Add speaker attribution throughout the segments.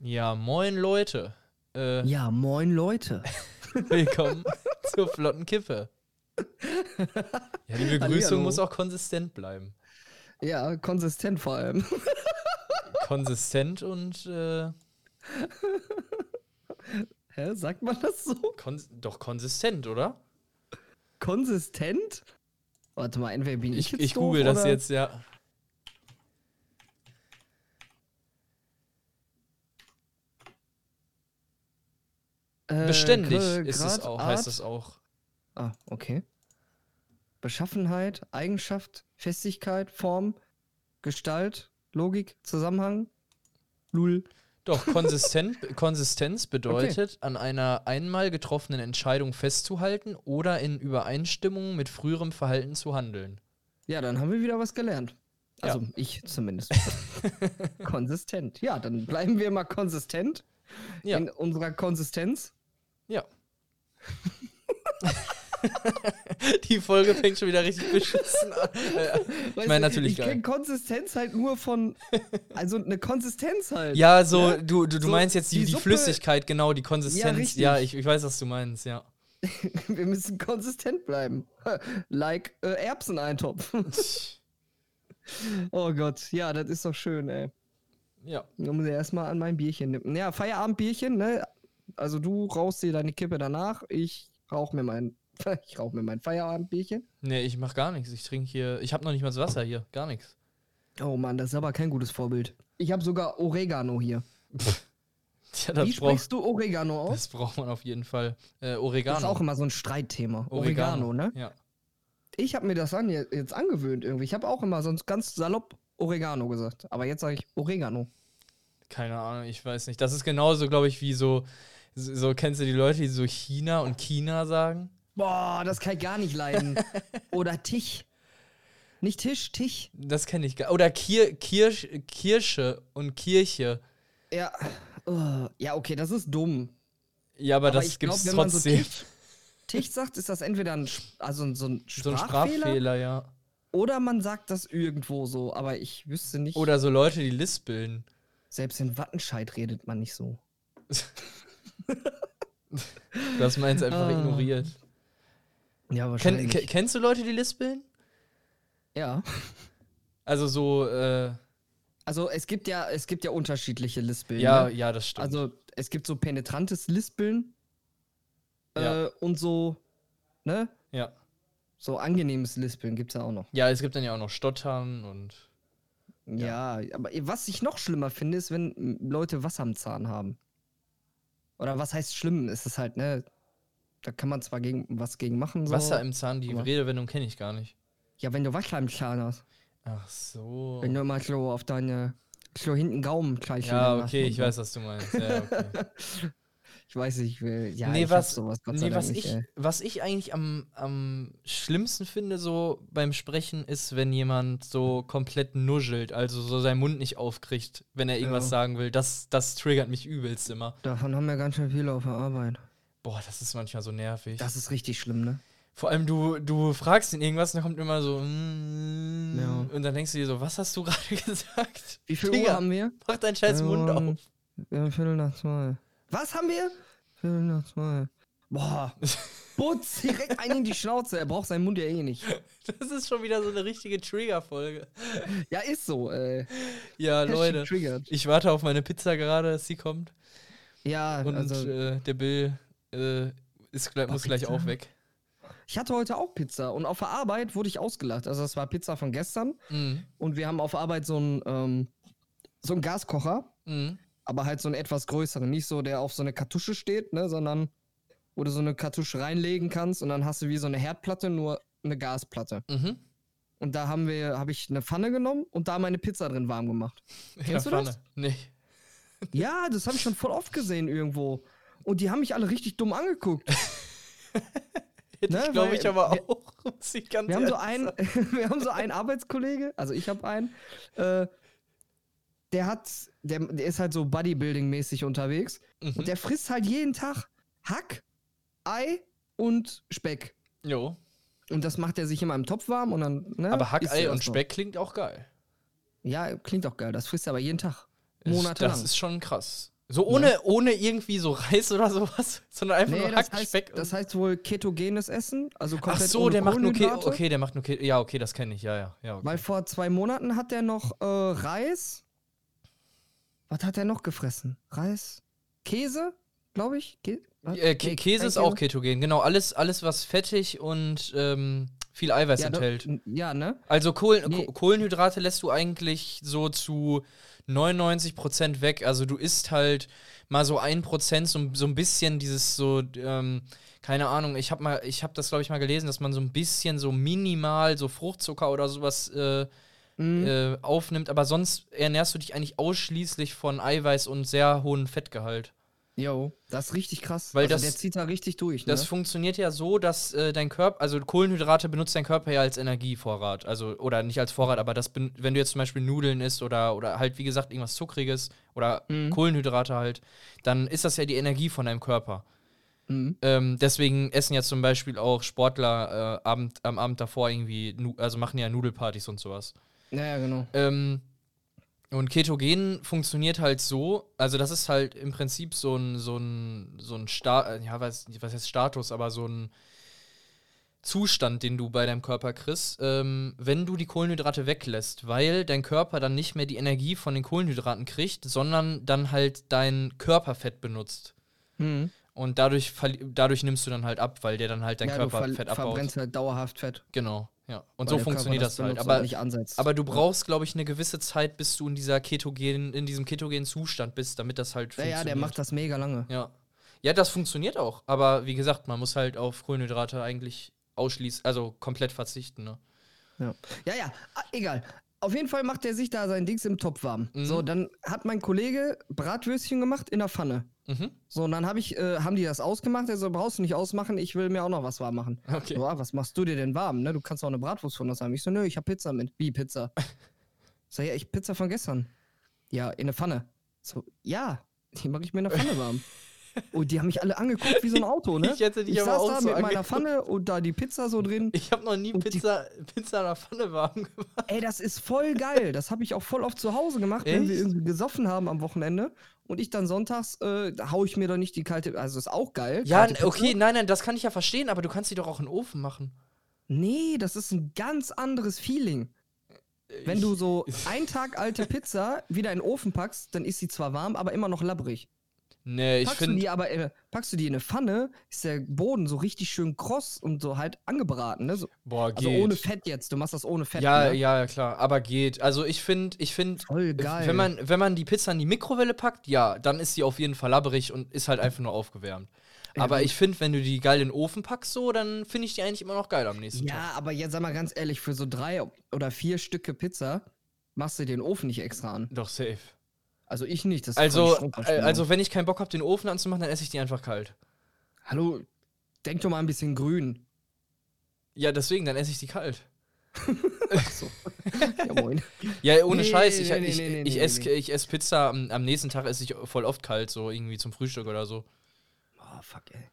Speaker 1: Ja, moin Leute. Äh,
Speaker 2: Ja, moin Leute.
Speaker 1: willkommen zur flotten Kippe. Ja, die Begrüßung
Speaker 2: Hallihallo.
Speaker 1: muss auch konsistent bleiben.
Speaker 2: Ja, konsistent vor allem.
Speaker 1: Konsistent und äh,
Speaker 2: Hä, sagt man das so?
Speaker 1: kons doch konsistent, oder?
Speaker 2: Konsistent? Warte mal, entweder bin ich,
Speaker 1: Ich,
Speaker 2: jetzt
Speaker 1: ich
Speaker 2: doof,
Speaker 1: google das
Speaker 2: oder-
Speaker 1: jetzt, ja.
Speaker 2: Äh,
Speaker 1: Beständig ist es auch, heißt es auch.
Speaker 2: Ah, okay. Beschaffenheit, Eigenschaft, Festigkeit, Form, Gestalt, Logik, Zusammenhang. Lul.
Speaker 1: Doch, konsistent, Konsistenz bedeutet, an einer einmal getroffenen Entscheidung festzuhalten oder in Übereinstimmung mit früherem Verhalten zu handeln.
Speaker 2: Ja, dann haben wir wieder was gelernt.
Speaker 1: Ja.
Speaker 2: Also ich zumindest. konsistent. Ja, dann bleiben wir mal konsistent
Speaker 1: Ja.
Speaker 2: in unserer Konsistenz.
Speaker 1: Ja. Die Folge fängt schon wieder richtig beschissen an. Ich meine natürlich
Speaker 2: Ich kenne Konsistenz halt nur von. Also eine Konsistenz halt.
Speaker 1: Ja, so,
Speaker 2: Ne?
Speaker 1: du, du, du
Speaker 2: So,
Speaker 1: meinst jetzt die,
Speaker 2: die
Speaker 1: die, Flüssigkeit, genau, die Konsistenz.
Speaker 2: richtig.
Speaker 1: Ja, ich, ich weiß, was du meinst, ja.
Speaker 2: Wir müssen konsistent bleiben. like äh, Erbseneintopf. oh Gott, ja, das ist doch schön, ey.
Speaker 1: Ja.
Speaker 2: Da muss ich erstmal an mein Bierchen nehmen. Ja, Feierabendbierchen, ne? Also du rauchst dir deine Kippe danach, ich rauch mir mein, ich rauch mir mein Feierabendbierchen.
Speaker 1: Nee, ich mach gar nichts. Ich trinke hier. Ich habe noch nicht mal das Wasser hier. Gar nichts.
Speaker 2: Oh Mann, das ist aber kein gutes Vorbild. Ich habe sogar Oregano hier.
Speaker 1: Ja, das
Speaker 2: Wie sprichst du Oregano aus?
Speaker 1: das braucht man auf jeden Fall. Äh,
Speaker 2: Das
Speaker 1: Oregano.
Speaker 2: ist auch immer so ein Streitthema. Oregano, ne?
Speaker 1: Ja.
Speaker 2: Ich habe mir das an, jetzt angewöhnt irgendwie. Ich habe auch immer sonst ganz salopp Oregano gesagt. Aber jetzt sage ich Oregano.
Speaker 1: Keine Ahnung, ich weiß nicht. Das ist genauso, glaube ich, wie so, so, so. Kennst du die Leute, die so China und China sagen?
Speaker 2: Boah, das kann ich gar nicht leiden. Oder Tisch. Nicht Tisch, Tisch.
Speaker 1: Das kenne ich gar Oder Kir Kirsch Kirsche und Kirche.
Speaker 2: Ja. Oh, ja, okay, das ist dumm.
Speaker 1: Ja, aber, das
Speaker 2: ich
Speaker 1: gibt's
Speaker 2: glaub, wenn man so
Speaker 1: trotzdem.
Speaker 2: Tisch, Tisch sagt, ist das entweder ein, also so ein
Speaker 1: so ein
Speaker 2: Sprachfehler,
Speaker 1: Sprachfehler, ja.
Speaker 2: oder man sagt das irgendwo so, aber ich wüsste nicht.
Speaker 1: Oder so Leute, die lispeln.
Speaker 2: selbst in Wattenscheid redet man nicht so.
Speaker 1: Du hast meins einfach
Speaker 2: Ah.
Speaker 1: ignoriert.
Speaker 2: Ja,
Speaker 1: Ken,
Speaker 2: wahrscheinlich.
Speaker 1: ke- kennst du Leute, die lispeln?
Speaker 2: ja.
Speaker 1: Also so, äh,
Speaker 2: Also es gibt ja, es gibt ja unterschiedliche Lispeln.
Speaker 1: ja,
Speaker 2: ne?
Speaker 1: ja, das stimmt.
Speaker 2: Also es gibt so penetrantes Lispeln
Speaker 1: Ja.
Speaker 2: äh, und so, ne?
Speaker 1: ja.
Speaker 2: So angenehmes Lispeln gibt's ja auch noch.
Speaker 1: Ja, es gibt dann ja auch noch Stottern und.
Speaker 2: Ja. aber was ich noch schlimmer finde, ist, wenn Leute Wasser am Zahn haben. Oder was heißt schlimm? Ist es halt, ne? Da kann man zwar gegen, was gegen machen. So.
Speaker 1: Wasser im Zahn, die Redewendung kenne ich gar nicht.
Speaker 2: Ja, wenn du Wasser im Zahn hast.
Speaker 1: Ach so.
Speaker 2: Wenn du immer so auf deine, so hinten Gaumen gleich
Speaker 1: Ja, okay,
Speaker 2: und
Speaker 1: ich weiß, was du meinst. Ja, okay.
Speaker 2: Ich weiß nicht, ich will. Ja,
Speaker 1: nee,
Speaker 2: ich
Speaker 1: was,
Speaker 2: sowas Gott
Speaker 1: nee,
Speaker 2: Dank
Speaker 1: was,
Speaker 2: nicht,
Speaker 1: ich,
Speaker 2: ey.
Speaker 1: was ich eigentlich am, am schlimmsten finde, so beim Sprechen, ist, wenn jemand so komplett nuschelt, also so seinen Mund nicht aufkriegt, wenn er irgendwas
Speaker 2: Ja.
Speaker 1: sagen will. Das, das triggert mich übelst immer.
Speaker 2: Davon haben wir ganz schön viele auf der Arbeit.
Speaker 1: Boah, das ist manchmal so nervig.
Speaker 2: Das ist richtig schlimm, ne?
Speaker 1: Vor allem, du, du fragst ihn irgendwas und dann kommt immer so, mm,
Speaker 2: Ja.
Speaker 1: und dann denkst du dir so, was hast du gerade gesagt?
Speaker 2: Wie viel
Speaker 1: Digga,
Speaker 2: Uhr haben wir?
Speaker 1: Mach deinen scheiß Mund
Speaker 2: Ähm,
Speaker 1: auf.
Speaker 2: Ja, Viertel nach zwei. Was haben wir? Viertel nach zwei. Boah. Putz, direkt einen in die Schnauze. Er braucht seinen Mund ja eh nicht.
Speaker 1: Das ist schon wieder so eine richtige Trigger-Folge.
Speaker 2: Ja, ist so, ey.
Speaker 1: Ja, Leute.
Speaker 2: Triggered.
Speaker 1: Ich warte auf meine Pizza gerade, dass sie kommt.
Speaker 2: Ja,
Speaker 1: Und
Speaker 2: also.
Speaker 1: äh, der Bill äh, ist, gleich- muss gleich
Speaker 2: Pizza?
Speaker 1: auch weg.
Speaker 2: Ich hatte heute auch Pizza und auf der Arbeit wurde ich ausgelacht. Also, das war Pizza von gestern
Speaker 1: Mhm.
Speaker 2: und wir haben auf Arbeit so einen, ähm, so einen Gaskocher,
Speaker 1: Mhm.
Speaker 2: Aber halt so einen etwas größeren. Nicht so, der auf so eine Kartusche steht, ne, sondern wo du so eine Kartusche reinlegen kannst und dann hast du wie so eine Herdplatte, nur eine Gasplatte.
Speaker 1: Mhm.
Speaker 2: Und da haben wir, habe ich eine Pfanne genommen und da meine Pizza drin warm gemacht. Kennst
Speaker 1: ja,
Speaker 2: du das?
Speaker 1: Pfanne. Nee.
Speaker 2: Ja, das habe ich schon voll oft gesehen irgendwo. Und die haben mich alle richtig dumm angeguckt.
Speaker 1: Hätte
Speaker 2: Ne,
Speaker 1: ich, glaube ich, aber
Speaker 2: wir-
Speaker 1: auch. Ganz
Speaker 2: Wir haben so einen, wir haben so einen Arbeitskollege, also ich habe einen, äh, der hat, der, der ist halt so Bodybuilding-mäßig unterwegs
Speaker 1: Mhm.
Speaker 2: und der frisst halt jeden Tag Hack, Ei und Speck.
Speaker 1: Jo.
Speaker 2: Und das macht er sich immer im Topf warm und dann. Ne,
Speaker 1: Aber
Speaker 2: isst
Speaker 1: Hackei
Speaker 2: er
Speaker 1: und
Speaker 2: das noch.
Speaker 1: Speck klingt auch geil.
Speaker 2: Ja, klingt auch geil. Das frisst er aber jeden Tag. Monatelang.
Speaker 1: Das ist schon krass. So ohne, ne? ohne irgendwie so Reis oder sowas, sondern einfach nee, nur
Speaker 2: Hackspeck. Heißt, das heißt wohl ketogenes Essen, also
Speaker 1: komplett Ach so, der macht nur Ke okay, der macht nur Ke ja, okay, das kenne ich, ja, ja, ja. Okay.
Speaker 2: Weil vor zwei Monaten hat der noch äh, Reis. Was hat er noch gefressen? Reis, Käse, glaube ich. Ke
Speaker 1: äh, Kä Käse ist auch ketogen, genau. Alles, alles was fettig und ähm, viel Eiweiß
Speaker 2: ja,
Speaker 1: enthält.
Speaker 2: Ja, ne?
Speaker 1: Also Kohlen nee. Kohlenhydrate lässt du eigentlich so zu 99 Prozent weg. Also du isst halt mal so ein Prozent, so, so ein bisschen dieses so, ähm, keine Ahnung, ich habe mal, ich habe das glaube ich mal gelesen, dass man so ein bisschen so minimal so Fruchtzucker oder sowas äh, mhm. äh, aufnimmt, aber sonst ernährst du dich eigentlich ausschließlich von Eiweiß und sehr hohem Fettgehalt.
Speaker 2: Jo, das ist richtig krass.
Speaker 1: Weil also das,
Speaker 2: der zieht da richtig durch. Ne?
Speaker 1: Das funktioniert ja so, dass äh, dein Körper, also Kohlenhydrate benutzt dein Körper ja als Energievorrat. Also, oder nicht als Vorrat, aber das, wenn du jetzt zum Beispiel Nudeln isst oder, oder halt, wie gesagt, irgendwas Zuckriges oder mhm. Kohlenhydrate halt, dann ist das ja die Energie von deinem Körper. Mhm. Ähm, deswegen essen ja zum Beispiel auch Sportler äh, Abend, am Abend davor irgendwie, also machen ja Nudelpartys und sowas.
Speaker 2: Ja, ja genau.
Speaker 1: Ähm, und Ketogen funktioniert halt so, also das ist halt im Prinzip so ein, so ein, so ein Sta ja, was, was heißt Status, aber so ein Zustand, den du bei deinem Körper kriegst, ähm, wenn du die Kohlenhydrate weglässt, weil dein Körper dann nicht mehr die Energie von den Kohlenhydraten kriegt, sondern dann halt dein Körperfett benutzt. Mhm. Und dadurch, dadurch nimmst du dann halt ab, weil der dann halt dein ja, Körperfett abbaut. Du verbrennst
Speaker 2: halt dauerhaft Fett.
Speaker 1: Genau. Ja, und so funktioniert das, das halt. Aber, aber du brauchst, glaube ich, eine gewisse Zeit, bis du in dieser ketogen, in diesem ketogenen Zustand bist, damit das halt
Speaker 2: ja, funktioniert. Ja, der macht das mega lange.
Speaker 1: Ja. Ja, das funktioniert auch. Aber wie gesagt, man muss halt auf Kohlenhydrate eigentlich ausschließen, also komplett verzichten, ne?
Speaker 2: Ja, ja, ja ah, egal. Auf jeden Fall macht er sich da sein Dings im Topf warm. Mhm. So, dann hat mein Kollege Bratwürstchen gemacht in der Pfanne. Mhm. So, und dann hab ich, äh, haben die das ausgemacht. Er so, brauchst du nicht ausmachen, ich will mir auch noch was warm machen. Okay. So, ah, was machst du dir denn warm? Ne? Du kannst auch eine Bratwurst von uns haben. Ich so, nö, ich hab Pizza mit. Wie Pizza? Sag ja, ich Pizza von gestern. Ja, in der Pfanne. So, ja, die mache ich mir in der Pfanne warm. Und die haben mich alle angeguckt wie so ein Auto, ne?
Speaker 1: Ich hätte dich ich aber
Speaker 2: saß
Speaker 1: auch
Speaker 2: da
Speaker 1: so
Speaker 2: mit angeguckt. meiner Pfanne und da die Pizza so drin.
Speaker 1: Ich habe noch nie Pizza, Pizza in der Pfanne warm gemacht.
Speaker 2: Ey, das ist voll geil. Das habe ich auch voll oft zu Hause gemacht, Echt? wenn wir irgendwie gesoffen haben am Wochenende. Und ich dann sonntags, äh, da haue ich mir doch nicht die kalte, also ist auch geil.
Speaker 1: Ja, okay, nein, nein, das kann ich ja verstehen, aber du kannst die doch auch in den Ofen machen.
Speaker 2: Nee, das ist ein ganz anderes Feeling. Wenn du so ein Tag alte Pizza wieder in den Ofen packst, dann ist sie zwar warm, aber immer noch labbrig.
Speaker 1: Nee, ich finde.
Speaker 2: die aber, äh, packst du die in eine Pfanne, ist der Boden so richtig schön kross und so halt angebraten, ne? So,
Speaker 1: Boah,
Speaker 2: geht. Also ohne Fett jetzt, du machst das ohne Fett.
Speaker 1: Ja,
Speaker 2: ne?
Speaker 1: ja, klar, aber geht. Also ich finde, ich finde, wenn man, wenn man die Pizza in die Mikrowelle packt, ja, dann ist sie auf jeden Fall labberig und ist halt einfach nur aufgewärmt. Ja, aber ich finde, wenn du die geil in den Ofen packst, so, dann finde ich die eigentlich immer noch geil am nächsten
Speaker 2: ja,
Speaker 1: Tag.
Speaker 2: Ja, aber jetzt sag mal ganz ehrlich, für so drei oder vier Stücke Pizza machst du den Ofen nicht extra an.
Speaker 1: Doch, safe.
Speaker 2: Also ich nicht. Das
Speaker 1: also, äh, also wenn ich keinen Bock habe, den Ofen anzumachen, dann esse ich die einfach kalt.
Speaker 2: Hallo, denk doch mal ein bisschen grün.
Speaker 1: Ja, deswegen, dann esse ich die kalt.
Speaker 2: so. ja, moin.
Speaker 1: Ja, ohne nee, Scheiß. Ich, nee, ich, nee, ich, esse, ich esse Pizza, am, am, nächsten Tag esse ich voll oft kalt, so irgendwie zum Frühstück oder so.
Speaker 2: Oh, fuck, ey.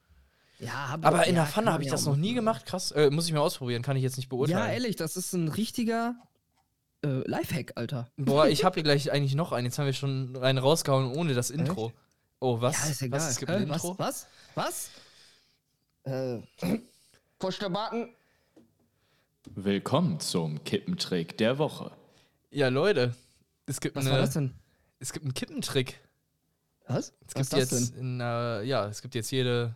Speaker 2: Ja,
Speaker 1: hab Aber ich, in ja, der Pfanne habe ich das noch nie gemacht. Krass. Äh, muss ich mal ausprobieren, kann ich jetzt nicht beurteilen.
Speaker 2: Ja, ehrlich, das ist ein richtiger äh, Lifehack, Alter.
Speaker 1: Boah, ich habe hier gleich eigentlich noch einen. Jetzt haben wir schon einen rausgehauen ohne das Intro. Echt? Oh, was?
Speaker 2: Ja, ist egal. Was?
Speaker 1: Es gibt ein Intro?
Speaker 2: Was? Was? Was? Äh, Push der Button.
Speaker 3: Willkommen zum Kippentrick der Woche.
Speaker 1: Ja, Leute. Es gibt
Speaker 2: Was
Speaker 1: eine,
Speaker 2: war das denn?
Speaker 1: Es gibt einen Kippentrick.
Speaker 2: Was?
Speaker 1: Es gibt
Speaker 2: Was
Speaker 1: jetzt in, äh, ja, es gibt jetzt jede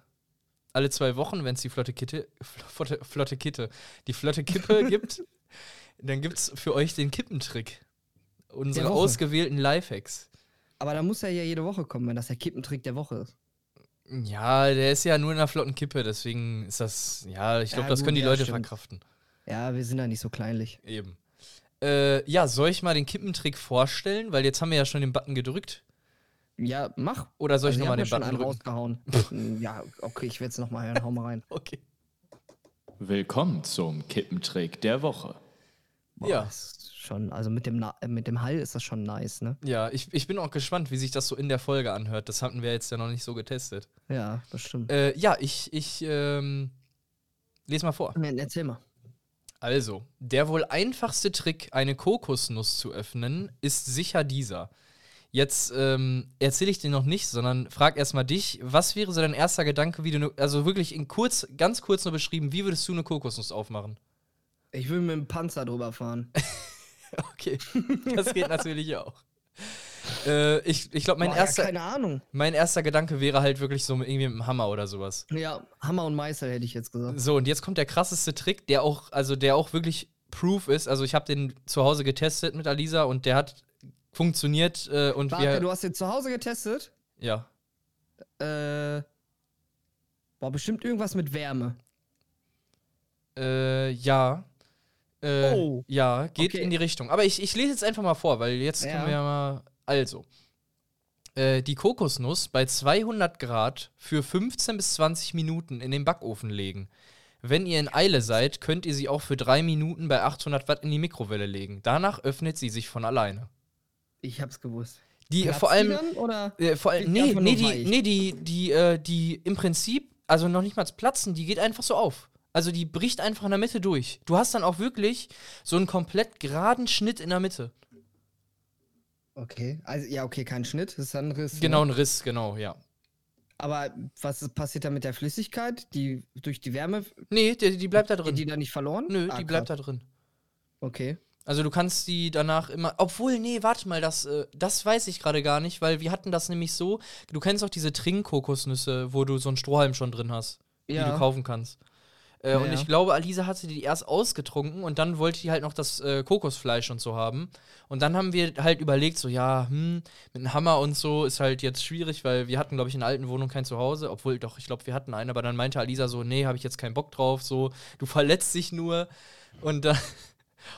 Speaker 1: alle zwei Wochen, wenn es die flotte Kitte, flotte, flotte Kitte, die flotte Kippe gibt, dann gibt es für euch den Kippentrick. Unsere ausgewählten Lifehacks.
Speaker 2: Aber da muss er ja jede Woche kommen, wenn das der Kippentrick der Woche ist.
Speaker 1: Ja, der ist ja nur in einer flotten Kippe, deswegen ist das, ja, ich glaube, ja, das können die Leute stimmt. verkraften.
Speaker 2: Ja, wir sind ja nicht so kleinlich.
Speaker 1: Eben. Äh, ja, soll ich mal den Kippentrick vorstellen? Weil jetzt haben wir ja schon den Button gedrückt.
Speaker 2: Ja, mach.
Speaker 1: Oder soll ich also, nochmal den Button
Speaker 2: drücken? rausgehauen. ja, okay, ich werde es nochmal hören. Hau mal rein.
Speaker 1: okay.
Speaker 3: Willkommen zum Kippentrick der Woche.
Speaker 2: Boah, ja. Schon, also mit dem, Na mit dem Hall ist das schon nice, ne?
Speaker 1: Ja, ich, ich bin auch gespannt, wie sich das so in der Folge anhört. Das hatten wir jetzt ja noch nicht so getestet.
Speaker 2: Ja, das stimmt.
Speaker 1: Äh, ja, ich, ich ähm, lese mal vor.
Speaker 2: Ja, erzähl mal.
Speaker 1: Also, der wohl einfachste Trick, eine Kokosnuss zu öffnen, ist sicher dieser. Jetzt ähm, erzähle ich dir noch nicht, sondern frag erstmal dich, was wäre so dein erster Gedanke, wie du, ne, also wirklich in kurz, ganz kurz nur beschrieben, wie würdest du eine Kokosnuss aufmachen?
Speaker 2: Ich will mit dem Panzer drüber fahren.
Speaker 1: okay, das geht natürlich auch. Äh, ich ich glaube, mein
Speaker 2: Boah,
Speaker 1: erster.
Speaker 2: Ja, keine Ahnung.
Speaker 1: Mein erster Gedanke wäre halt wirklich so irgendwie mit einem Hammer oder sowas.
Speaker 2: Ja, Hammer und Meißel hätte ich jetzt gesagt.
Speaker 1: So, und jetzt kommt der krasseste Trick, der auch, also der auch wirklich proof ist. Also ich habe den zu Hause getestet mit Alisa und der hat funktioniert äh, und
Speaker 2: Warte,
Speaker 1: wir.
Speaker 2: du hast den zu Hause getestet?
Speaker 1: Ja.
Speaker 2: Äh. War bestimmt irgendwas mit Wärme.
Speaker 1: Äh, ja. Äh,
Speaker 2: Oh.
Speaker 1: Ja, geht
Speaker 2: Okay.
Speaker 1: in die Richtung. Aber ich, ich lese jetzt einfach mal vor, weil jetzt
Speaker 2: Ja.
Speaker 1: können wir ja mal. Also. Äh, die Kokosnuss bei 200 Grad für 15 bis 20 Minuten in den Backofen legen. Wenn ihr in Eile seid, könnt ihr sie auch für drei Minuten bei 800 Watt in die Mikrowelle legen. Danach öffnet sie sich von alleine.
Speaker 2: Ich hab's gewusst.
Speaker 1: Die
Speaker 2: Platzt
Speaker 1: vor allem.
Speaker 2: Die dann, oder?
Speaker 1: Äh, vor allem, nee, nee, die, nee, die, die, äh, die im Prinzip, also noch nicht mal platzen, die geht einfach so auf. Also die bricht einfach in der Mitte durch. Du hast dann auch wirklich so einen komplett geraden Schnitt in der Mitte.
Speaker 2: Okay. Also, ja, okay, kein Schnitt. Das ist dann ein Riss.
Speaker 1: Genau,
Speaker 2: Ne?
Speaker 1: ein Riss, genau, ja.
Speaker 2: Aber was passiert da mit der Flüssigkeit? Die durch die Wärme,
Speaker 1: Nee, die, die bleibt da
Speaker 2: geht
Speaker 1: drin.
Speaker 2: die da nicht verloren?
Speaker 1: Nö,
Speaker 2: Ah,
Speaker 1: die bleibt
Speaker 2: krass.
Speaker 1: da drin.
Speaker 2: Okay.
Speaker 1: Also du kannst die danach immer. Obwohl, nee, warte mal, das, äh, das weiß ich gerade gar nicht, weil wir hatten das nämlich so. Du kennst auch diese Trinkkokosnüsse, wo du so einen Strohhalm schon drin hast, die
Speaker 2: Ja.
Speaker 1: du kaufen kannst. Äh,
Speaker 2: Ja,
Speaker 1: und ich glaube, Alisa hatte die erst ausgetrunken und dann wollte die halt noch das äh, Kokosfleisch und so haben. Und dann haben wir halt überlegt, so, ja, hm, mit einem Hammer und so ist halt jetzt schwierig, weil wir hatten, glaube ich, in der alten Wohnung kein Zuhause. Obwohl, doch, ich glaube, wir hatten einen, aber dann meinte Alisa so, nee, habe ich jetzt keinen Bock drauf, so, du verletzt dich nur. Und dann.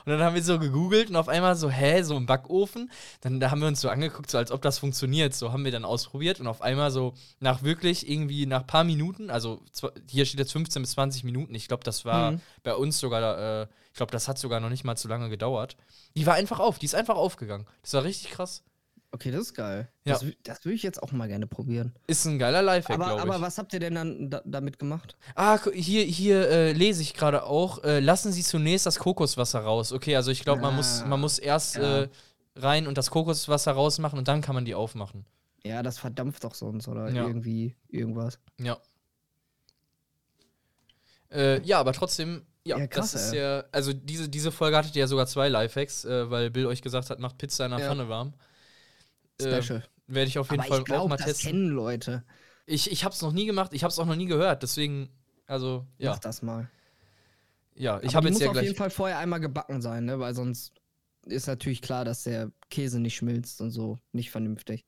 Speaker 1: Und dann haben wir so gegoogelt und auf einmal so, hä, so im Backofen. Dann da haben wir uns so angeguckt, so als ob das funktioniert. So haben wir dann ausprobiert und auf einmal so nach wirklich irgendwie nach paar Minuten, also hier steht jetzt 15 bis 20 Minuten. Ich glaube, das war
Speaker 2: Mhm.
Speaker 1: bei uns sogar, äh, ich glaube, das hat sogar noch nicht mal zu lange gedauert. Die war einfach auf, die ist einfach aufgegangen. Das war richtig krass.
Speaker 2: Okay, das ist geil.
Speaker 1: Ja.
Speaker 2: Das, das würde ich jetzt auch mal gerne probieren.
Speaker 1: Ist ein geiler Lifehack,
Speaker 2: Aber,
Speaker 1: glaube ich.
Speaker 2: aber was habt ihr denn dann da, damit gemacht?
Speaker 1: Ah, hier, hier äh, lese ich gerade auch. Äh, lassen Sie zunächst das Kokoswasser raus. Okay, also ich glaube, man, muss,
Speaker 2: Ah,
Speaker 1: man muss erst
Speaker 2: ja.
Speaker 1: äh, rein und das Kokoswasser rausmachen und dann kann man die aufmachen.
Speaker 2: Ja, das verdampft doch sonst oder
Speaker 1: Ja.
Speaker 2: irgendwie irgendwas.
Speaker 1: Ja. Äh, ja, aber trotzdem, ja,
Speaker 2: Ja, krass,
Speaker 1: das ist ja. Also diese, diese Folge hattet ihr ja sogar zwei Lifehacks, äh, weil Bill euch gesagt hat, macht Pizza in der
Speaker 2: Ja.
Speaker 1: Pfanne warm. Äh,
Speaker 2: Special.
Speaker 1: Werde ich auf jeden
Speaker 2: aber
Speaker 1: Fall
Speaker 2: ich glaube,
Speaker 1: auch mal
Speaker 2: das
Speaker 1: testen.
Speaker 2: kennen Leute.
Speaker 1: Ich, ich habe es noch nie gemacht, ich habe es auch noch nie gehört, deswegen, also, ja.
Speaker 2: Mach das mal.
Speaker 1: Ja, ich habe jetzt
Speaker 2: muss
Speaker 1: ja
Speaker 2: auf
Speaker 1: gleich.
Speaker 2: jeden Fall vorher einmal gebacken sein, ne? Weil sonst ist natürlich klar, dass der Käse nicht schmilzt und so. Nicht vernünftig.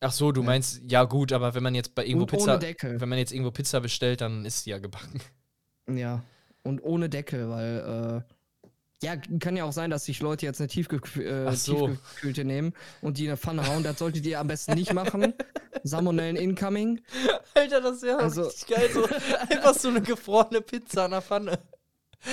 Speaker 1: Ach so, du meinst, ja gut, aber wenn man jetzt bei irgendwo
Speaker 2: und
Speaker 1: Pizza,
Speaker 2: ohne Deckel.
Speaker 1: wenn man jetzt irgendwo Pizza bestellt, dann ist die ja gebacken.
Speaker 2: Ja. Und ohne Deckel, weil, äh, ja, kann ja auch sein, dass sich Leute jetzt eine Tiefgekühl äh,
Speaker 1: so.
Speaker 2: tiefgekühlte nehmen und die in eine Pfanne hauen. Das solltet ihr am besten nicht machen. Salmonellen incoming.
Speaker 1: Alter, das wäre
Speaker 2: Also-
Speaker 1: richtig geil. So, einfach so eine gefrorene Pizza in der Pfanne.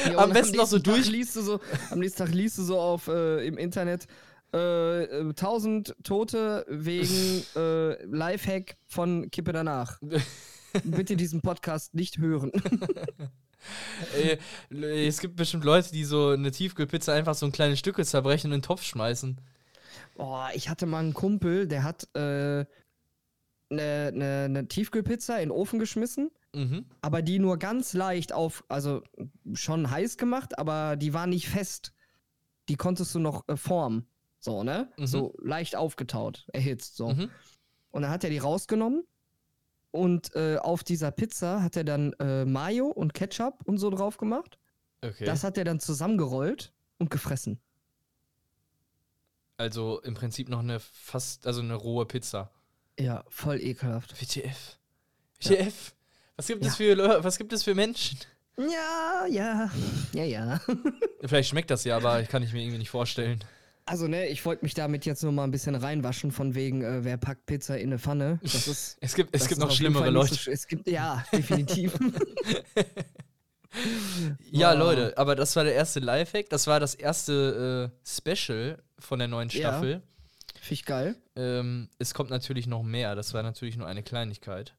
Speaker 2: Ja,
Speaker 1: Am besten noch so durch-
Speaker 2: Liest du so, am nächsten Tag liest du so auf äh, im Internet äh, äh, 1000 Tote wegen äh, Lifehack von Kippe danach. Bitte diesen Podcast nicht hören.
Speaker 1: Ey, es gibt bestimmt Leute, die so eine Tiefkühlpizza einfach so in kleine Stücke zerbrechen und in den Topf schmeißen.
Speaker 2: Boah, ich hatte mal einen Kumpel, der hat eine äh, ne, ne, ne Tiefkühlpizza in den Ofen geschmissen,
Speaker 1: Mhm.
Speaker 2: aber die nur ganz leicht auf, also schon heiß gemacht, aber die war nicht fest. Die konntest du noch äh, formen. So, ne?
Speaker 1: Mhm.
Speaker 2: So leicht aufgetaut, erhitzt, so.
Speaker 1: Mhm.
Speaker 2: Und dann hat er die rausgenommen und äh, auf dieser Pizza hat er dann äh, Mayo und Ketchup und so drauf gemacht.
Speaker 1: Okay.
Speaker 2: Das hat er dann zusammengerollt und gefressen.
Speaker 1: also im Prinzip noch eine fast, also eine rohe Pizza.
Speaker 2: Ja, voll ekelhaft.
Speaker 1: WTF.
Speaker 2: Ja.
Speaker 1: WTF. Was gibt es für was gibt es für Menschen?
Speaker 2: Ja, ja, ja, ja.
Speaker 1: Vielleicht schmeckt das ja, aber kann ich mir irgendwie nicht vorstellen.
Speaker 2: Also, ne, ich wollte mich damit jetzt nur mal ein bisschen reinwaschen, von wegen, äh, wer packt Pizza in eine Pfanne. Das ist.
Speaker 1: Es gibt, es gibt noch schlimmere Leute.
Speaker 2: So, es gibt, ja, definitiv.
Speaker 1: Ja,
Speaker 2: Boah.
Speaker 1: Leute, aber das war der erste Lifehack. Das war das erste äh, Special von der neuen
Speaker 2: Ja.
Speaker 1: Staffel.
Speaker 2: Finde ich geil.
Speaker 1: Ähm, es kommt natürlich noch mehr. Das war natürlich nur eine Kleinigkeit.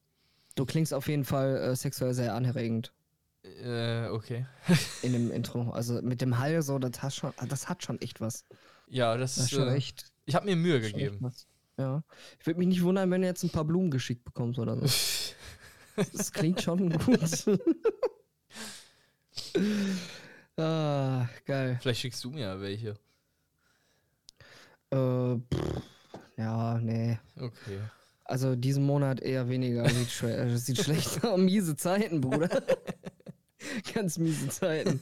Speaker 2: Du klingst auf jeden Fall äh, sexuell sehr anregend
Speaker 1: Äh, okay.
Speaker 2: in dem Intro. Also mit dem Hall so, das hat schon, das hat schon echt was.
Speaker 1: Ja, das,
Speaker 2: Das ist schon
Speaker 1: Äh,
Speaker 2: echt.
Speaker 1: ich habe mir Mühe gegeben.
Speaker 2: Ja. Ich würde mich nicht wundern, wenn du jetzt ein paar Blumen geschickt bekommst oder so. das klingt schon gut. ah, geil.
Speaker 1: Vielleicht schickst du mir ja welche.
Speaker 2: Äh, pff, ja, nee.
Speaker 1: Okay.
Speaker 2: Also diesen Monat eher weniger. Sieht, schle äh, sieht schlecht aus. Miese Zeiten, Bruder. Ganz miese Zeiten.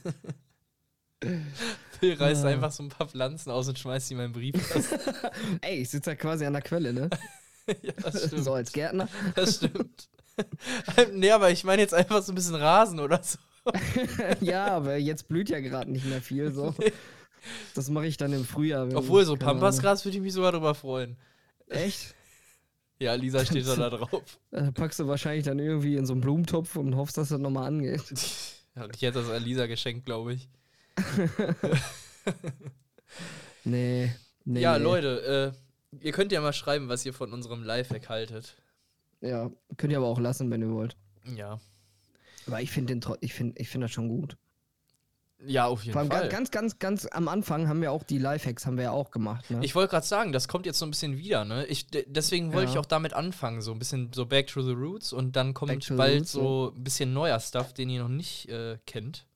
Speaker 1: Phil reißt ah. einfach so ein paar Pflanzen aus und schmeißt sie in meinen Briefkasten.
Speaker 2: Ey, ich sitze ja quasi an der Quelle, ne?
Speaker 1: ja, das stimmt.
Speaker 2: So als Gärtner.
Speaker 1: Das stimmt. nee, aber ich meine jetzt einfach so ein bisschen Rasen oder so.
Speaker 2: ja, aber jetzt blüht ja gerade nicht mehr viel so. Nee. Das mache ich dann im Frühjahr.
Speaker 1: Obwohl, so Pampasgras würde ich mich sogar drüber freuen.
Speaker 2: Echt?
Speaker 1: Ja, Lisa steht da drauf.
Speaker 2: Äh, packst du wahrscheinlich dann irgendwie in so einen Blumentopf und hoffst, dass das nochmal angeht.
Speaker 1: Ich hätte das an Lisa geschenkt, glaube ich.
Speaker 2: nee, nee.
Speaker 1: Ja,
Speaker 2: nee.
Speaker 1: Leute, äh, ihr könnt ja mal schreiben, was ihr von unserem Lifehack haltet.
Speaker 2: Ja, könnt ihr aber auch lassen, wenn ihr wollt.
Speaker 1: Ja.
Speaker 2: Aber ich finde ich find, ich find das schon gut.
Speaker 1: Ja, auf jeden
Speaker 2: Vor allem
Speaker 1: Fall.
Speaker 2: Ganz, ganz, ganz am Anfang haben wir auch die Lifehacks haben wir ja auch gemacht. Ne?
Speaker 1: Ich wollte gerade sagen, das kommt jetzt so ein bisschen wieder. Ne? Ich, deswegen wollte ja. ich auch damit anfangen, so ein bisschen so Back to the Roots und dann kommt bald roots, so ein bisschen neuer Stuff, den ihr noch nicht äh, kennt.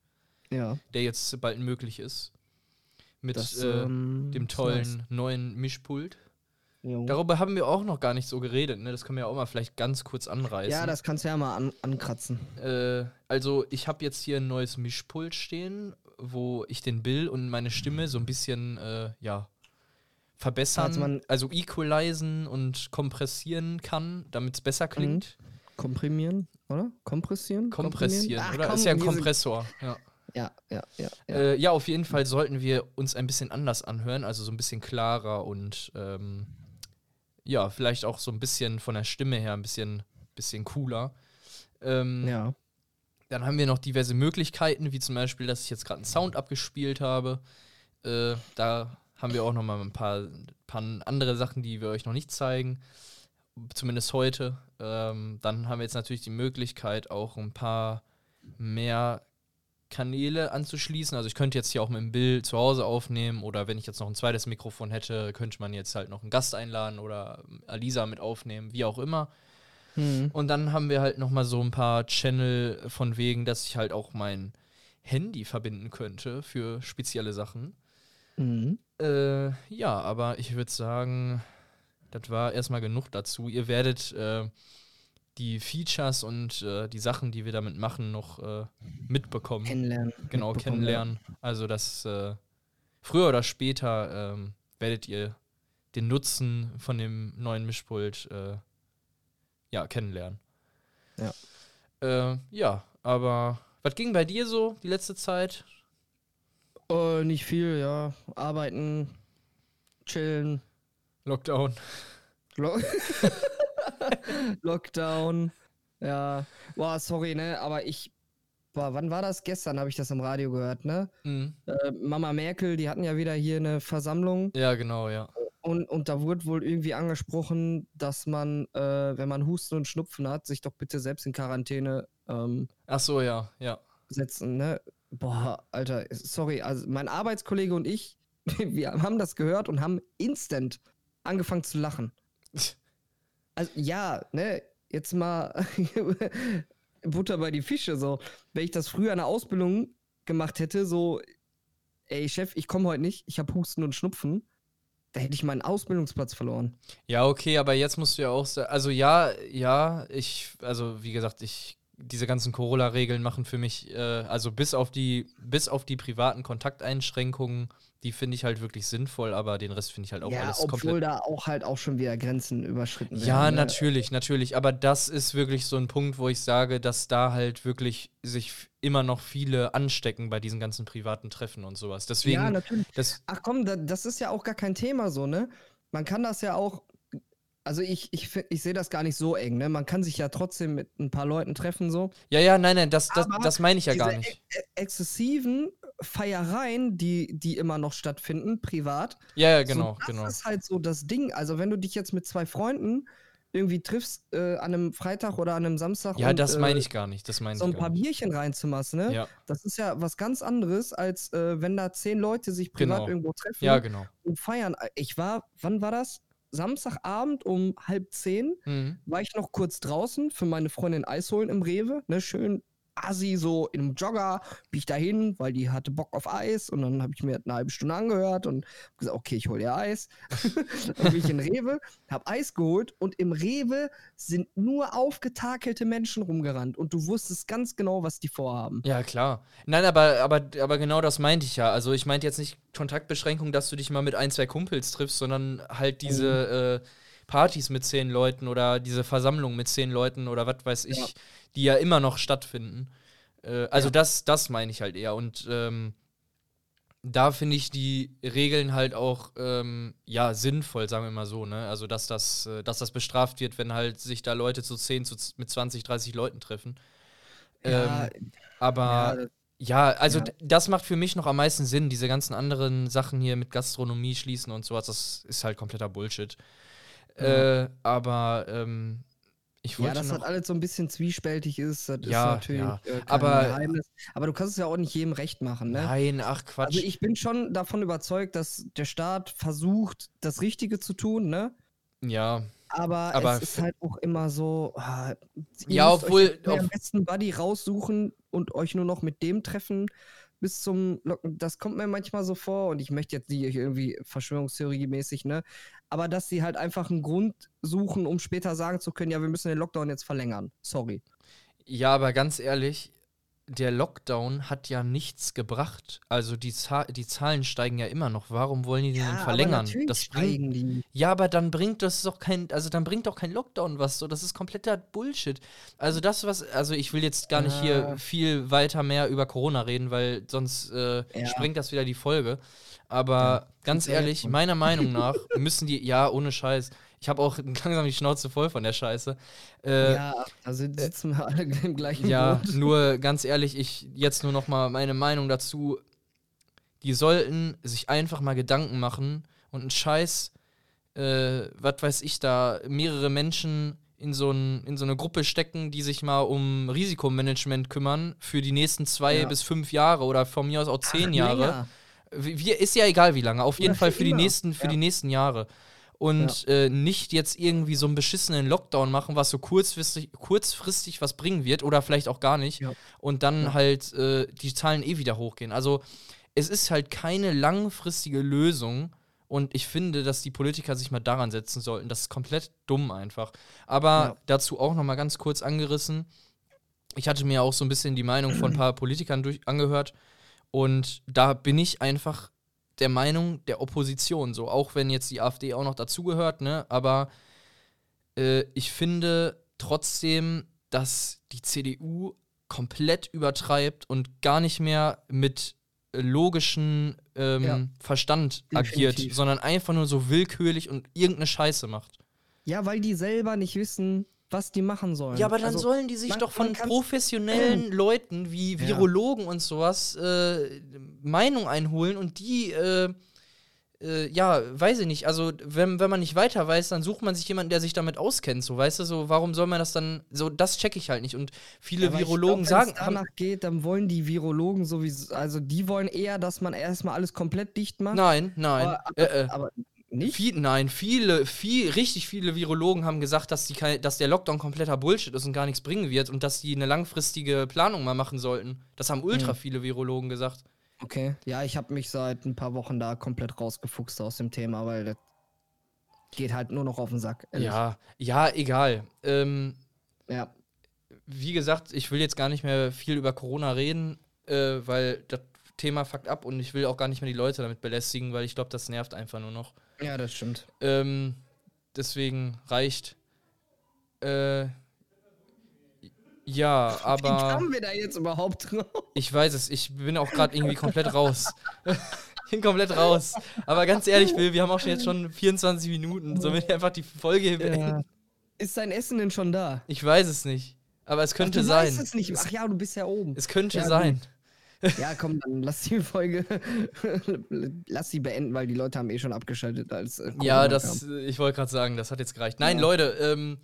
Speaker 2: Ja.
Speaker 1: Der jetzt bald möglich ist. Mit das, äh, ähm, dem tollen neuen Mischpult. Jo. Darüber haben wir auch noch gar nicht so geredet, ne? Das können wir ja auch mal vielleicht ganz kurz anreißen.
Speaker 2: Ja, das kannst du ja mal an, ankratzen.
Speaker 1: Äh, also, ich habe jetzt hier ein neues Mischpult stehen, wo ich den Bill und meine Stimme so ein bisschen, äh, ja, verbessern, also, also equalisen und kompressieren kann, damit es besser klingt.
Speaker 2: Komprimieren, oder? Kompressieren?
Speaker 1: Kompressieren, Ach, oder? Komm, Ist ja ein Kompressor, ja.
Speaker 2: Ja, ja, ja. Ja.
Speaker 1: Äh, ja, auf jeden Fall sollten wir uns ein bisschen anders anhören, also so ein bisschen klarer und ähm, ja, vielleicht auch so ein bisschen von der Stimme her ein bisschen, bisschen cooler. Ähm,
Speaker 2: ja.
Speaker 1: Dann haben wir noch diverse Möglichkeiten, wie zum Beispiel, dass ich jetzt gerade einen Sound abgespielt habe. Äh, da haben wir auch noch mal ein paar, paar andere Sachen, die wir euch noch nicht zeigen. Zumindest heute. Ähm, dann haben wir jetzt natürlich die Möglichkeit, auch ein paar mehr Kanäle anzuschließen. Also ich könnte jetzt hier auch mit dem Bild zu Hause aufnehmen oder wenn ich jetzt noch ein zweites Mikrofon hätte, könnte man jetzt halt noch einen Gast einladen oder Alisa mit aufnehmen, wie auch immer. Mhm. Und dann haben wir halt noch mal so ein paar Channel von wegen, dass ich halt auch mein Handy verbinden könnte für spezielle Sachen.
Speaker 2: Mhm.
Speaker 1: Äh, ja, aber ich würde sagen, das war erstmal genug dazu. Ihr werdet äh, die Features und äh, die Sachen, die wir damit machen, noch äh, mitbekommen.
Speaker 2: Kennenlernen.
Speaker 1: Genau, kennenlernen. Ja. Also das äh, früher oder später ähm, werdet ihr den Nutzen von dem neuen Mischpult äh, ja, kennenlernen.
Speaker 2: Ja.
Speaker 1: Äh, ja, aber was ging bei dir so die letzte Zeit?
Speaker 2: Uh, nicht viel, ja. Arbeiten, chillen.
Speaker 1: Lockdown.
Speaker 2: Lo Lockdown. Ja. Boah, sorry, ne? Aber ich. Boah, wann war das? Gestern habe ich das im Radio gehört, ne?
Speaker 1: Mhm.
Speaker 2: Äh, Mama Merkel, die hatten ja wieder hier eine Versammlung.
Speaker 1: Ja, genau, ja.
Speaker 2: Und, und da wurde wohl irgendwie angesprochen, dass man, äh, wenn man Husten und Schnupfen hat, sich doch bitte selbst in Quarantäne ähm,
Speaker 1: Ach so, ja, ja.
Speaker 2: setzen, ne? Boah, Alter, sorry, also mein Arbeitskollege und ich, wir haben das gehört und haben instant angefangen zu lachen. Also ja, ne, jetzt mal Butter bei die Fische, so. Wenn ich das früher in der Ausbildung gemacht hätte, so, ey Chef, ich komme heute nicht, ich habe Husten und Schnupfen, da hätte ich meinen Ausbildungsplatz verloren.
Speaker 1: Ja, okay, aber jetzt musst du ja auch, also ja, ja, ich, also wie gesagt, ich diese ganzen Corona-Regeln machen für mich, äh, also bis auf die, bis auf die privaten Kontakteinschränkungen, die finde ich halt wirklich sinnvoll, aber den Rest finde ich halt auch
Speaker 2: ja,
Speaker 1: alles
Speaker 2: obwohl
Speaker 1: komplett.
Speaker 2: da auch halt auch schon wieder Grenzen überschritten werden.
Speaker 1: Ja, ne? natürlich, natürlich. Aber das ist wirklich so ein Punkt, wo ich sage, dass da halt wirklich sich immer noch viele anstecken bei diesen ganzen privaten Treffen und sowas. Deswegen. Ja,
Speaker 2: natürlich. Ach komm, das ist ja auch gar kein Thema so, ne? Man kann das ja auch also ich, ich, ich sehe das gar nicht so eng, ne? Man kann sich ja trotzdem mit ein paar Leuten treffen, so.
Speaker 1: Ja, ja, nein, nein, das, das, das meine ich ja gar nicht.
Speaker 2: Ex exzessiven Feiereien, die, die immer noch stattfinden, privat.
Speaker 1: Ja, ja, genau,
Speaker 2: so, das
Speaker 1: genau.
Speaker 2: Das ist halt so das Ding. Also, wenn du dich jetzt mit zwei Freunden irgendwie triffst äh, an einem Freitag oder an einem Samstag.
Speaker 1: Ja, und, das meine äh, ich gar nicht. Das meine
Speaker 2: so ein paar Bierchen reinzumachen, ne?
Speaker 1: Ja.
Speaker 2: Das ist ja was ganz anderes, als äh, wenn da zehn Leute sich privat
Speaker 1: genau.
Speaker 2: irgendwo treffen
Speaker 1: ja, genau.
Speaker 2: und feiern. Ich war, wann war das? Samstagabend um halb zehn, mhm. war ich noch kurz draußen für meine Freundin Eis holen im Rewe, ne, schön assi, so in einem Jogger, bin ich dahin, weil die hatte Bock auf Eis und dann habe ich mir eine halbe Stunde angehört und gesagt, okay, ich hole dir Eis. dann bin ich in Rewe, habe Eis geholt und im Rewe sind nur aufgetakelte Menschen rumgerannt und du wusstest ganz genau, was die vorhaben.
Speaker 1: Ja, klar. Nein, aber, aber, aber genau das meinte ich ja. Also ich meinte jetzt nicht Kontaktbeschränkung, dass du dich mal mit ein, zwei Kumpels triffst, sondern halt diese mhm. äh, Partys mit zehn Leuten oder diese Versammlung mit zehn Leuten oder was weiß ich. Ja die ja immer noch stattfinden. Äh, also ja. das, das meine ich halt eher. Und ähm, da finde ich die Regeln halt auch ähm, ja sinnvoll, sagen wir mal so, ne? Also dass das, äh, dass das bestraft wird, wenn halt sich da Leute zu 10 zu, mit 20, 30 Leuten treffen. Ja, ähm, aber ja, ja also ja. das macht für mich noch am meisten Sinn. Diese ganzen anderen Sachen hier mit Gastronomie schließen und sowas, das ist halt kompletter Bullshit. Äh, aber ähm,
Speaker 2: ich ja, dass das alles so ein bisschen zwiespältig ist, das
Speaker 1: ja,
Speaker 2: ist natürlich
Speaker 1: ja. äh, aber,
Speaker 2: Geheimnis. Aber du kannst es ja auch nicht jedem recht machen, ne?
Speaker 1: Nein, ach Quatsch.
Speaker 2: Also ich bin schon davon überzeugt, dass der Staat versucht, das Richtige zu tun, ne?
Speaker 1: Ja.
Speaker 2: Aber, aber es ist halt auch immer so. Ah,
Speaker 1: ja, obwohl.
Speaker 2: Euch am besten Buddy raussuchen und euch nur noch mit dem treffen bis zum Locken. Das kommt mir manchmal so vor und ich möchte jetzt nicht irgendwie Verschwörungstheorie-mäßig, ne? Aber dass sie halt einfach einen Grund suchen, um später sagen zu können, ja, wir müssen den Lockdown jetzt verlängern. Sorry.
Speaker 1: Ja, aber ganz ehrlich, der Lockdown hat ja nichts gebracht. Also die, Zahl, die Zahlen steigen ja immer noch. Warum wollen die ja, den verlängern?
Speaker 2: Aber das bringt,
Speaker 1: die. Ja, aber dann bringt das doch kein, also dann bringt doch kein Lockdown was. So, das ist kompletter Bullshit. Also das was, also ich will jetzt gar nicht hier ah. viel weiter mehr über Corona reden, weil sonst äh, ja. sprengt das wieder die Folge. Aber ja, ganz ehrlich, meiner Meinung nach müssen die, ja, ohne Scheiß, ich habe auch langsam die Schnauze voll von der Scheiße.
Speaker 2: Äh, ja, also sitzen wir alle im gleichen
Speaker 1: Ja,
Speaker 2: Boot.
Speaker 1: nur ganz ehrlich, ich jetzt nur noch mal meine Meinung dazu. Die sollten sich einfach mal Gedanken machen und einen Scheiß, äh, was weiß ich da, mehrere Menschen in so, ein, in so eine Gruppe stecken, die sich mal um Risikomanagement kümmern für die nächsten zwei ja. bis fünf Jahre oder von mir aus auch zehn Ach, Jahre. Wie, ist ja egal wie lange, auf jeden ja, Fall für, die nächsten, für ja. die nächsten Jahre und ja. äh, nicht jetzt irgendwie so einen beschissenen Lockdown machen, was so kurzfristig, kurzfristig was bringen wird oder vielleicht auch gar nicht. Ja. Und dann ja. halt äh, die Zahlen eh wieder hochgehen. Also es ist halt keine langfristige Lösung. Und ich finde, dass die Politiker sich mal daran setzen sollten. Das ist komplett dumm einfach. Aber dazu auch noch mal ganz kurz angerissen. Ich hatte mir auch so ein bisschen die Meinung von ein paar Politikern durch angehört. Und da bin ich einfach der Meinung der Opposition, so auch wenn jetzt die AfD auch noch dazugehört, ne? Aber äh, ich finde trotzdem, dass die CDU komplett übertreibt und gar nicht mehr mit logischen ähm, ja, Verstand definitiv. agiert, sondern einfach nur so willkürlich und irgendeine Scheiße macht.
Speaker 2: Ja, weil die selber nicht wissen, was die machen sollen.
Speaker 1: Ja, aber dann also, sollen die sich man, doch von professionellen Leuten wie Virologen ja. und sowas äh, Meinung einholen und die, äh, äh, ja, weiß ich nicht. Also, wenn, wenn man nicht weiter weiß, dann sucht man sich jemanden, der sich damit auskennt. So, weißt du, so, warum soll man das dann, so, das checke ich halt nicht. Und viele ja, Virologen glaub, sagen. Wenn
Speaker 2: es danach geht, dann wollen die Virologen sowieso, also die wollen eher, dass man erstmal alles komplett dicht macht.
Speaker 1: Nein, nein.
Speaker 2: Aber, aber, äh, äh. aber
Speaker 1: nicht? Viel, nein, viele, viel, richtig viele Virologen haben gesagt, dass, die, dass der Lockdown kompletter Bullshit ist und gar nichts bringen wird und dass die eine langfristige Planung mal machen sollten. Das haben ultra mhm. viele Virologen gesagt.
Speaker 2: Okay. Ja, ich habe mich seit ein paar Wochen da komplett rausgefuchst aus dem Thema, weil das geht halt nur noch auf den Sack.
Speaker 1: Ehrlich. Ja, ja, egal. Ähm,
Speaker 2: ja.
Speaker 1: Wie gesagt, ich will jetzt gar nicht mehr viel über Corona reden, äh, weil das Thema fuckt ab und ich will auch gar nicht mehr die Leute damit belästigen, weil ich glaube, das nervt einfach nur noch.
Speaker 2: Ja, das stimmt.
Speaker 1: Ähm, deswegen reicht. Äh, ja, aber. Wie
Speaker 2: kamen wir da jetzt überhaupt
Speaker 1: drauf? Ich weiß es, ich bin auch gerade irgendwie komplett raus. ich bin komplett raus. Aber ganz ehrlich, Will, wir haben auch schon jetzt schon 24 Minuten. Sollen wir einfach die Folge beenden? Ja.
Speaker 2: Ist dein Essen denn schon da?
Speaker 1: Ich weiß es nicht. Aber es könnte Ach, du sein. Weißt
Speaker 2: es nicht. Ach ja, du bist ja oben.
Speaker 1: Es könnte
Speaker 2: ja,
Speaker 1: sein. Gut.
Speaker 2: Ja, komm, dann lass die Folge, lass sie beenden, weil die Leute haben eh schon abgeschaltet als.
Speaker 1: Äh, ja, das, kam. ich wollte gerade sagen, das hat jetzt gereicht. Nein, ja. Leute, ähm,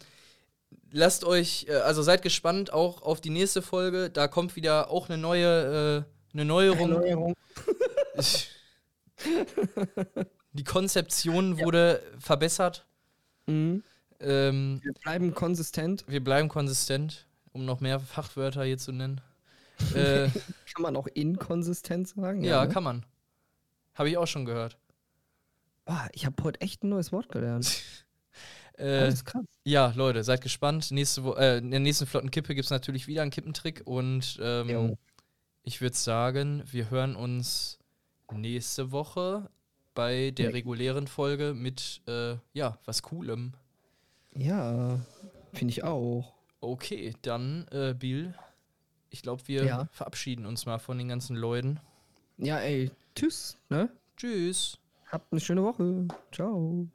Speaker 1: lasst euch, äh, also seid gespannt auch auf die nächste Folge. Da kommt wieder auch eine neue, äh, eine Neuerung. Neuerung. die Konzeption wurde ja. verbessert.
Speaker 2: Mhm. Ähm, wir bleiben konsistent.
Speaker 1: Wir bleiben konsistent, um noch mehr Fachwörter hier zu nennen.
Speaker 2: Äh, kann man auch inkonsistent sagen?
Speaker 1: Ja, ja ne? kann man. Habe ich auch schon gehört.
Speaker 2: Boah, ich habe heute echt ein neues Wort gelernt.
Speaker 1: äh, Alles krass. Ja, Leute, seid gespannt. Nächste Wo äh, in der nächsten flotten Kippe gibt es natürlich wieder einen Kippentrick und ähm, ich würde sagen, wir hören uns nächste Woche bei der regulären Folge mit, äh, ja, was Coolem.
Speaker 2: Ja, finde ich auch.
Speaker 1: Okay, dann, äh, Bill, ich glaube, wir ja. verabschieden uns mal von den ganzen Leuten.
Speaker 2: Ja, ey, tschüss, ne?
Speaker 1: Tschüss.
Speaker 2: Habt eine schöne Woche. Ciao.